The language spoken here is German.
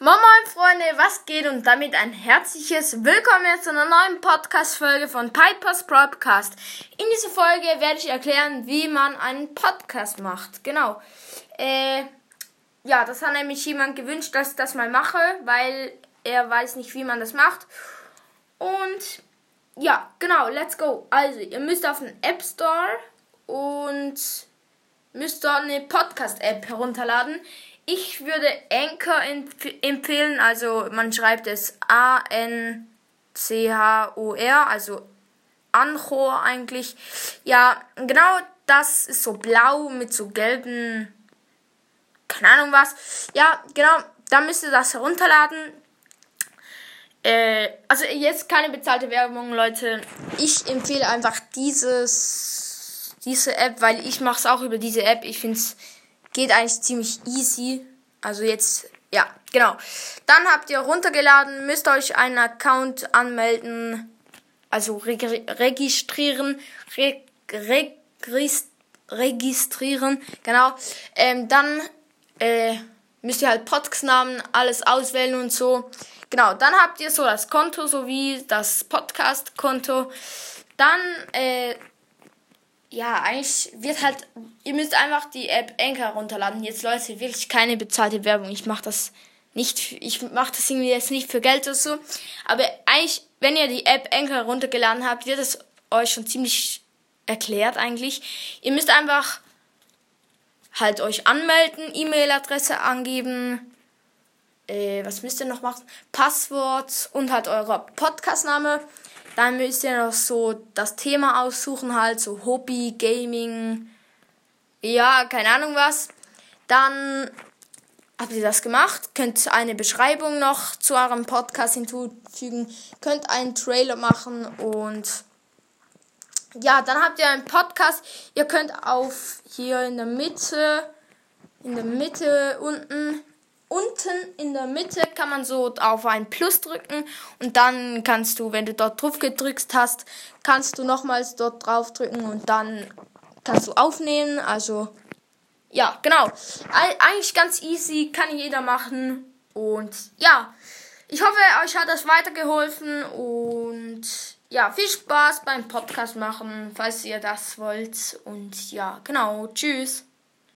Moin Moin Freunde, was geht und damit ein herzliches Willkommen zu einer neuen Podcast-Folge von Pipers Podcast. In dieser Folge werde ich erklären, wie man einen Podcast macht. Genau. Äh, ja, das hat nämlich jemand gewünscht, dass ich das mal mache, weil er weiß nicht, wie man das macht. Und ja, genau, let's go. Also, ihr müsst auf den App Store und müsst dort eine Podcast-App herunterladen. Ich würde Anchor empf empfehlen, also man schreibt es A-N-C-H-O-R, also Anchor eigentlich. Ja, genau das ist so blau mit so gelben, keine Ahnung was. Ja, genau, da müsst ihr das herunterladen. Äh, also jetzt keine bezahlte Werbung, Leute. Ich empfehle einfach dieses, diese App, weil ich mache es auch über diese App. Ich finde es Geht eigentlich ziemlich easy. Also jetzt, ja, genau. Dann habt ihr runtergeladen, müsst euch einen Account anmelden, also reg registrieren, reg reg registrieren, genau. Ähm, dann äh, müsst ihr halt Podcast-Namen, alles auswählen und so. Genau, dann habt ihr so das Konto sowie das Podcast-Konto. Dann äh, ja, eigentlich wird halt, ihr müsst einfach die App Anchor runterladen. Jetzt Leute, wirklich keine bezahlte Werbung. Ich mache das nicht, ich mache das irgendwie jetzt nicht für Geld oder so. Aber eigentlich, wenn ihr die App Anchor runtergeladen habt, wird es euch schon ziemlich erklärt eigentlich. Ihr müsst einfach halt euch anmelden, E-Mail-Adresse angeben, äh, was müsst ihr noch machen? Passwort und halt euer Podcast-Name. Dann müsst ihr noch so das Thema aussuchen, halt so Hobby, Gaming, ja, keine Ahnung was. Dann habt ihr das gemacht, könnt eine Beschreibung noch zu eurem Podcast hinzufügen, könnt einen Trailer machen und ja, dann habt ihr einen Podcast. Ihr könnt auf hier in der Mitte, in der Mitte unten unten in der Mitte kann man so auf ein Plus drücken und dann kannst du, wenn du dort drauf gedrückt hast, kannst du nochmals dort drauf drücken und dann kannst du aufnehmen. Also ja, genau. Eigentlich ganz easy, kann jeder machen und ja, ich hoffe, euch hat das weitergeholfen und ja, viel Spaß beim Podcast machen, falls ihr das wollt und ja, genau, tschüss.